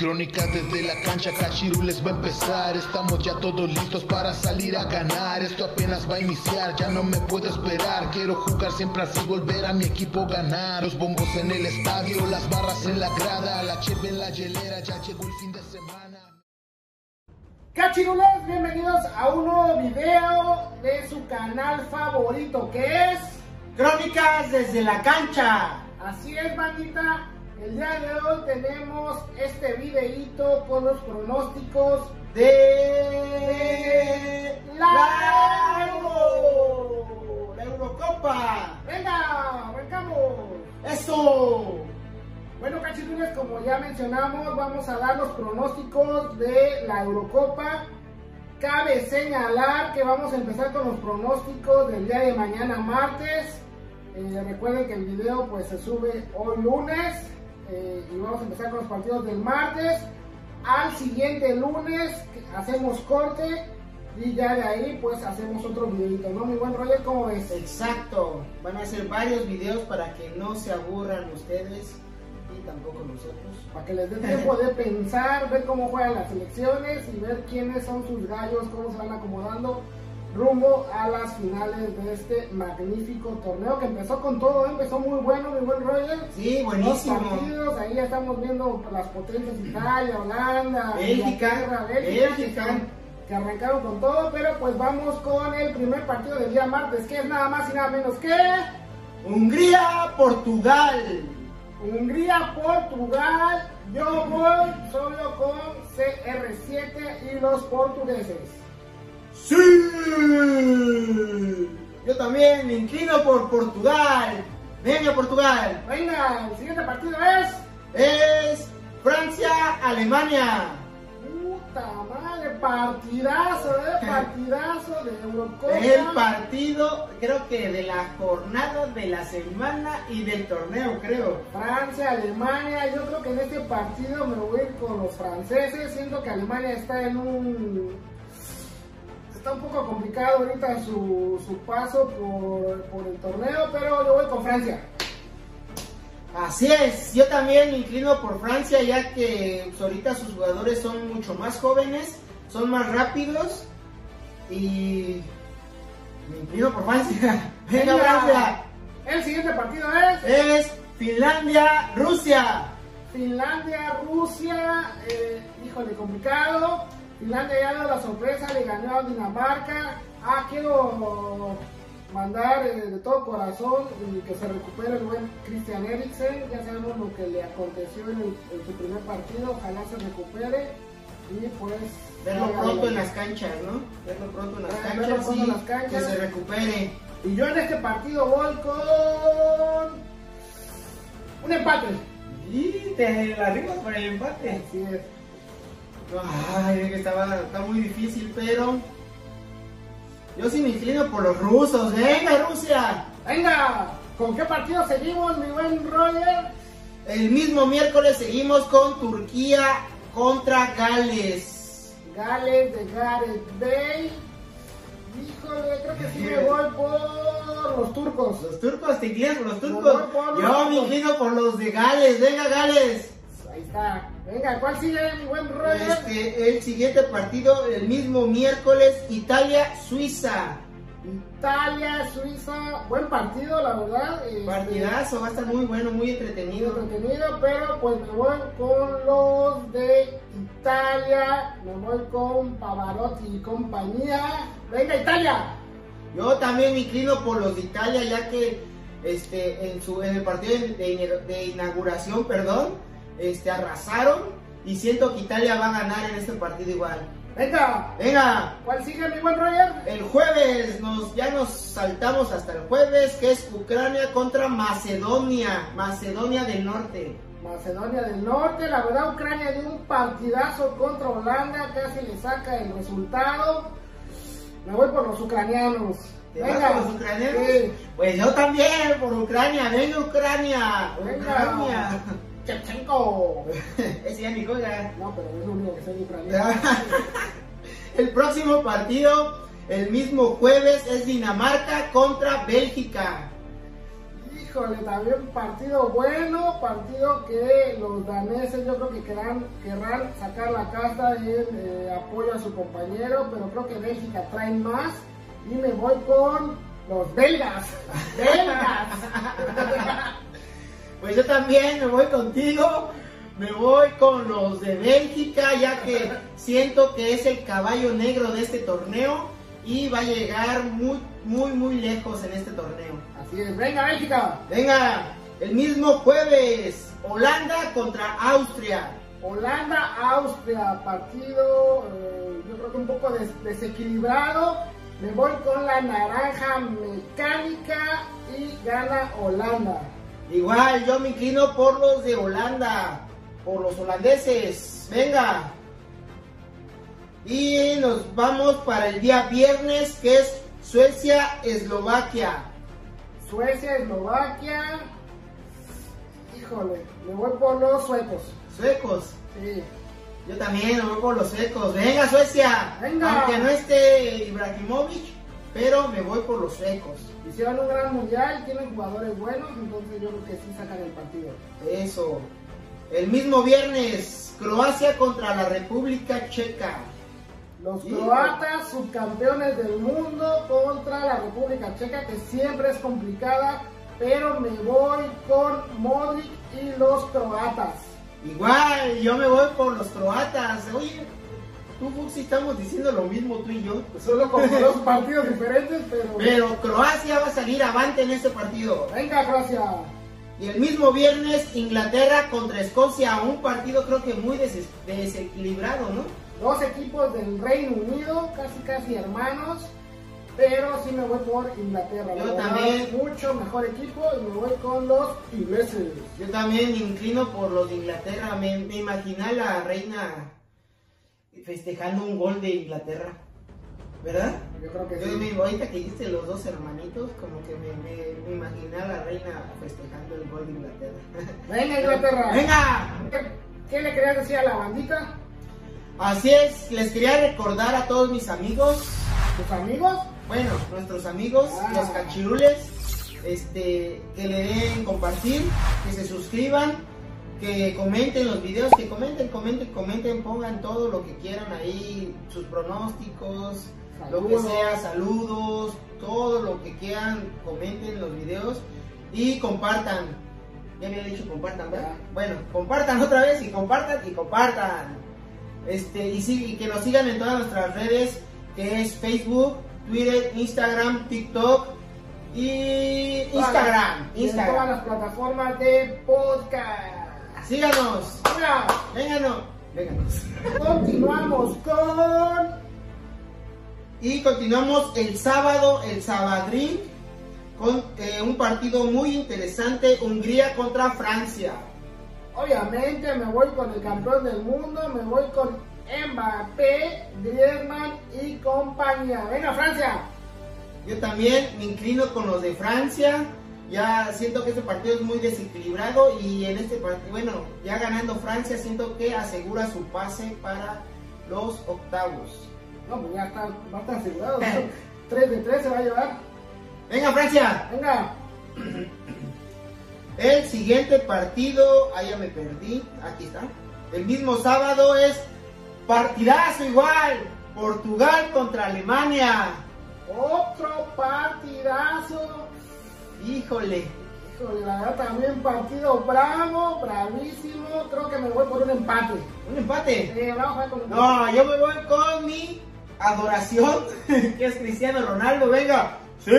Crónicas desde la cancha, Cachirules va a empezar. Estamos ya todos listos para salir a ganar. Esto apenas va a iniciar, ya no me puedo esperar. Quiero jugar siempre así, volver a mi equipo ganar. Los bombos en el estadio, las barras en la grada, la cheve en la hielera, ya llegó el fin de semana. Cachirules, bienvenidos a un nuevo video de su canal favorito que es Crónicas desde la cancha. Así es, bandita. El día de hoy tenemos este videíto con los pronósticos de la Euro, la Eurocopa. ¡Venga! ¡Arrancamos! ¡Eso! Bueno, cachirules, como ya mencionamos, vamos a dar los pronósticos de la Eurocopa. Cabe señalar que vamos a empezar con los pronósticos del día de mañana martes. Eh, recuerden que el video pues se sube hoy lunes eh, y vamos a empezar con los partidos del martes. Al siguiente lunes hacemos corte y ya de ahí pues hacemos otro videito, ¿no? Mi buen Roger, ¿cómo ves? Exacto. Van a ser varios videos para que no se aburran ustedes y tampoco nosotros. Para que les dé tiempo de pensar, ver cómo juegan las elecciones y ver quiénes son sus gallos, cómo se van acomodando rumbo a las finales de este magnífico torneo que empezó con todo, ¿eh? empezó muy bueno, mi buen Roger. Sí, buenísimo. Los partidos, ahí ya estamos viendo las potencias Italia, Holanda, Bélgica, Bélgica, que arrancaron con todo, pero pues vamos con el primer partido del día martes, que es nada más y nada menos que Hungría, Portugal. Hungría, Portugal. Yo voy solo con CR7 y los portugueses. Sí. Yo también me inclino por Portugal. Venga, Portugal. Venga, el siguiente partido es. Es Francia, Alemania. Puta madre, partidazo, eh, partidazo de Eurocopa. El partido, creo que de la jornada, de la semana y del torneo, creo. Francia, Alemania, yo creo que en este partido me voy a ir con los franceses, siento que Alemania está en un... Está un poco complicado ahorita su, su paso por, por el torneo, pero yo voy con Francia. Así es, yo también me inclino por Francia, ya que pues, ahorita sus jugadores son mucho más jóvenes, son más rápidos y me inclino por Francia. Venga, Francia. El siguiente partido es Es Finlandia, Rusia. Finlandia, Rusia, eh, híjole, complicado. Finlandia ya dio la sorpresa, le ganó a Dinamarca. Ah, quiero mandar eh, de todo corazón y que se recupere el buen Christian Eriksen. Ya sabemos lo que le aconteció en, el- en su primer partido, ojalá se recupere. Y pues. Verlo pronto en las canchas, ¿no? Verlo pronto en las Verlo canchas pronto en y las canchas. que se recupere. Y yo en este partido voy con. Un empate. Y te la rifas por el empate. Así es. Ay, que estaba, está muy difícil, pero yo sí me inclino por los rusos. ¡Venga, Rusia! Venga, ¿con qué partido seguimos, mi buen Roger? El mismo miércoles seguimos con Turquía contra Gales. Gales de Gareth Bale. Híjole, creo que sí me voy por los turcos. Los turcos, te inclinas por los turcos. voy por los Yo me inclino por los de Gales. ¡Venga, Gales! Ahí está. Venga, ¿cuál sigue, mi buen Roger? Este, el siguiente partido, el mismo miércoles, Italia-Suiza. Italia, Suiza. Buen partido, la verdad. este, Partidazo, va a estar muy bueno, muy muy entretenido. entretenido, pero pues me voy con los de Italia. Me voy con Pavarotti y compañía. Venga, Italia. Yo también me inclino por los de Italia, ya que este, en, su, en el partido de, de- de inauguración, perdón, este, arrasaron y siento que Italia va a ganar en este partido igual. Venga, Venga, ¿cuál sigue, mi buen Roger? el jueves, nos, ya nos saltamos hasta el jueves, que es Ucrania contra Macedonia, Macedonia del Norte. Macedonia del Norte, la verdad Ucrania dio un partidazo contra Holanda, casi le saca el resultado. Me voy por los ucranianos. ¿Te vas por los ucranianos? Sí. Pues yo también, por Ucrania, venga Ucrania, Venga. Ucrania. Shevchenko. Ese ya ni juega. No, pero es lo único que sé de ucraniano. El próximo partido, el mismo jueves, es Dinamarca contra Bélgica. Híjole, también partido bueno, partido que los daneses yo creo que querrán, querrán sacar la casta en eh, apoyo a su compañero, pero creo que Bélgica trae más y me voy con los belgas. ¡Belgas! Pues yo también me voy contigo. Me voy con los de Bélgica, ya que siento que es el caballo negro de este torneo y va a llegar muy, muy, muy lejos en este torneo. Así es, venga Bélgica. Venga, el mismo jueves, Holanda contra Austria. Holanda, Austria, partido eh, yo creo que un poco des- desequilibrado. Me voy con la naranja mecánica y gana Holanda. Igual, yo me inclino por los de Holanda, por los holandeses. Venga. Y nos vamos para el día viernes, que es Suecia-Eslovaquia. Suecia, Eslovaquia. Híjole, me voy por los suecos. Suecos. Sí. Yo también me voy por los suecos. Venga, Suecia. Venga. Aunque no esté Ibrahimovic, pero me voy por los suecos. Hicieron un gran mundial, tienen jugadores buenos, entonces yo creo que sí sacan el partido. Eso. El mismo viernes, Croacia contra la República Checa. Los croatas, subcampeones del mundo contra la República Checa, que siempre es complicada, pero me voy con Modric y los croatas. Igual, yo me voy por los croatas. Oye, tú, Fuxi, estamos diciendo lo mismo tú y yo. Solo con dos partidos diferentes, pero... Pero Croacia va a salir avante en este partido. Venga, Croacia. Y el mismo viernes, Inglaterra contra Escocia. Un partido creo que muy des- desequilibrado, ¿no? Dos equipos del Reino Unido, casi casi hermanos, pero sí me voy por Inglaterra. Yo también. Mucho mejor equipo y me voy con los ingleses. Yo también me inclino por los de Inglaterra. Me, me imaginé a la reina festejando un gol de Inglaterra. ¿Verdad? Yo creo que Yo sí. me, ahorita que dijiste los dos hermanitos, como que me, me, me imaginé a la reina festejando el gol de Inglaterra. Venga, Inglaterra. ¡Venga! ¿Qué, qué le querías decir a la bandita? Así es, les quería recordar a todos mis amigos, ¿Tus amigos? bueno, nuestros amigos, Ah. los cachirules, este, que le den compartir, que se suscriban, que comenten los videos, que comenten, comenten, comenten, pongan todo lo que quieran ahí, sus pronósticos, lo que sea, saludos, todo lo que quieran, comenten los videos y compartan. Ya había dicho compartan, ¿verdad? Bueno, compartan otra vez y compartan y compartan. Este, y, sí, y que nos sigan en todas nuestras redes, que es Facebook, Twitter, Instagram, TikTok y Instagram. Y en todas Instagram. las plataformas de podcast. Síganos, vénganos, vénganos. continuamos con Y continuamos el sábado, el Sabadrín, con eh, un partido muy interesante, Hungría contra Francia. Obviamente me voy con el campeón del mundo, me voy con Mbappé, Griezmann y compañía. Venga Francia. Yo también me inclino con los de Francia. Ya siento que este partido es muy desequilibrado y en este partido, bueno, ya ganando Francia, siento que asegura su pase para los octavos. No, pues ya está, va a estar asegurado. 3 de 3 se va a llevar. Venga Francia, Venga, el siguiente partido, ah ya me perdí, aquí está. El mismo sábado es partidazo igual, Portugal contra Alemania. otro partidazo. Híjole, Híjole, la verdad también partido bravo, bravísimo. Creo que me voy por un empate. un empate. Vamos a jugar con un No, yo me voy con mi adoración, que es Cristiano Ronaldo. Venga. Sí.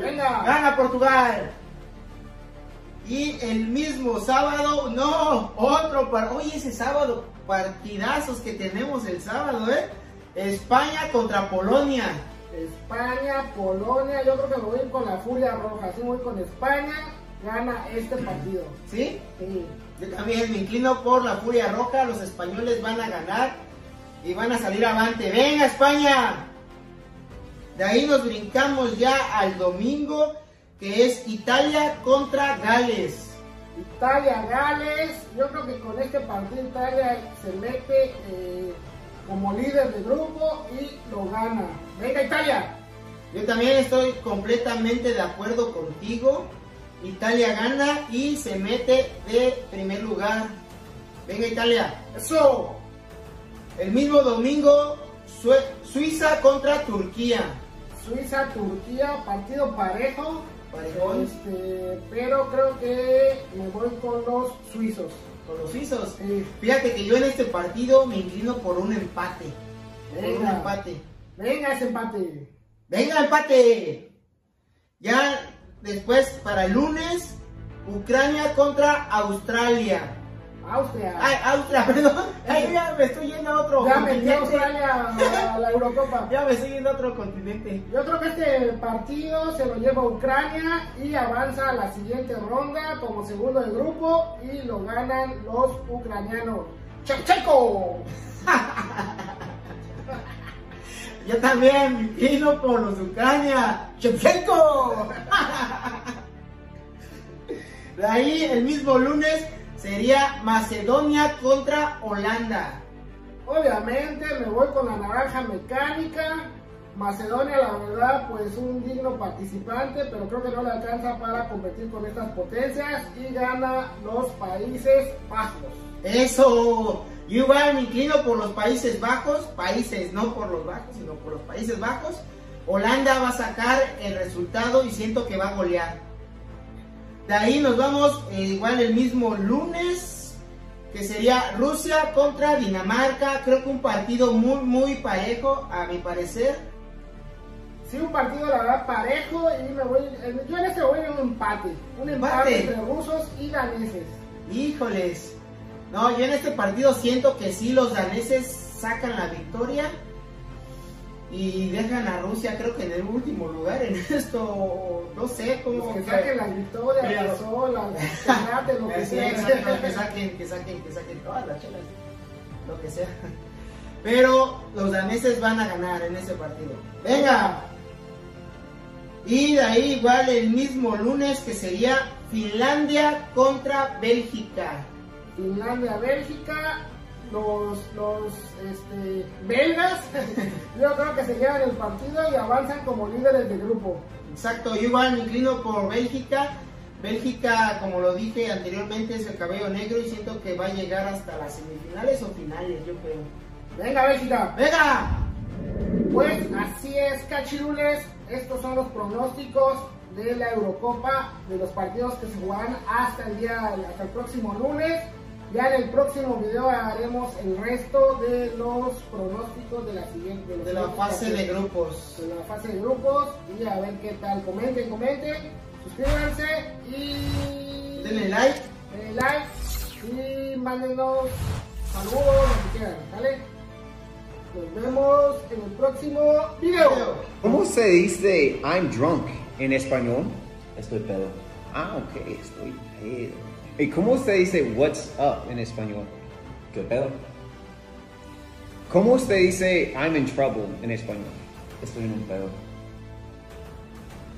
Venga. Gana Portugal. Y el mismo sábado, no, otro para. Oye, ese sábado, partidazos que tenemos el sábado, ¿eh? España contra Polonia. España, Polonia, yo creo que me voy a ir con la Furia Roja, sí me voy con España, gana este partido. ¿Sí? Sí. Yo también me inclino por la Furia Roja. Los españoles van a ganar y van a salir avante. ¡Venga, España! De ahí nos brincamos ya al domingo, que es Italia contra Gales. Italia, Gales, yo creo que con este partido Italia se mete eh, como líder de grupo y lo gana. Venga Italia, Yo también estoy completamente de acuerdo contigo. Italia gana y se mete de primer lugar. Venga Italia. Eso. El mismo domingo, Sue- Suiza contra Turquía. Suiza, Turquía, partido parejo. Parejón. Este, pero creo que me voy con los suizos. Con los suizos. Sí. Fíjate que yo en este partido me inclino por un empate. Por un Venga. empate. Venga ese empate. Venga, empate. Ya después para el lunes, Ucrania contra Australia. Austria. Ay, Austria, perdón. Ay, ya me estoy yendo a otro ya metió a continente. Australia a la Eurocopa. Ya me estoy yendo a otro continente. Yo creo que este partido se lo lleva Ucrania y avanza a la siguiente ronda como segundo de grupo y lo ganan los ucranianos. ¡Chevchenko! Yo también inclino por los Ucrania. ¡Shevchenko! De ahí el mismo lunes sería Macedonia contra Holanda. Obviamente me voy con la naranja mecánica. Macedonia, la verdad, pues un digno participante, pero creo que no le alcanza para competir con estas potencias y gana los Países Bajos. Eso. Yo igual me inclino por los Países Bajos. Países, no por los bajos, sino por los Países Bajos. Holanda va a sacar el resultado y siento que va a golear. De ahí nos vamos eh, igual el mismo lunes, que sería Rusia contra Dinamarca. Creo que un partido muy, muy parejo, a mi parecer. Sí, un partido la verdad parejo y me voy, eh, yo en este voy en un empate, un empate, Empate. entre rusos y daneses. Híjoles. No, yo en este partido siento que sí los daneses sacan la victoria y dejan a Rusia creo que en el último lugar en esto, no sé cómo... Pues que saquen las victorias, Pero- las olas, las lo que sea. que saquen, que saquen, que saquen todas las chelas, lo que sea. Pero los daneses van a ganar en ese partido. Venga. Y de ahí igual el mismo lunes que sería Finlandia contra Bélgica. Finlandia, Bélgica, los, los este, belgas, yo creo que se llevan el partido y avanzan como líderes de grupo. Exacto, yo igual me inclino por Bélgica. Bélgica, como lo dije anteriormente, es el cabello negro y siento que va a llegar hasta las semifinales o finales, yo creo. Venga, Bélgica. ¡Venga! Pues así es, cachirules. Estos son los pronósticos de la Eurocopa, de los partidos que se jugarán hasta el día, hasta el próximo lunes. Ya en el próximo video haremos el resto de los pronósticos de la siguiente los De la fase de grupos. de la fase de grupos y a ver qué tal. Comenten, comenten, suscríbanse y Denle like. denle like y mándenos saludos, lo que quieran, ¿vale? Nos vemos en el próximo video. ¿Cómo se dice I'm drunk en español? Estoy pedo. Ah, ok, estoy pedo. ¿Y cómo se dice what's up en español? ¿Qué pedo? ¿Cómo se dice I'm in trouble en español? Estoy en un pedo.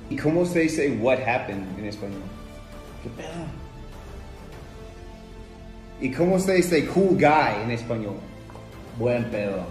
¿Y cómo se dice what happened en español? ¿Qué pedo? ¿Y cómo se dice cool guy en español? Buen pedo.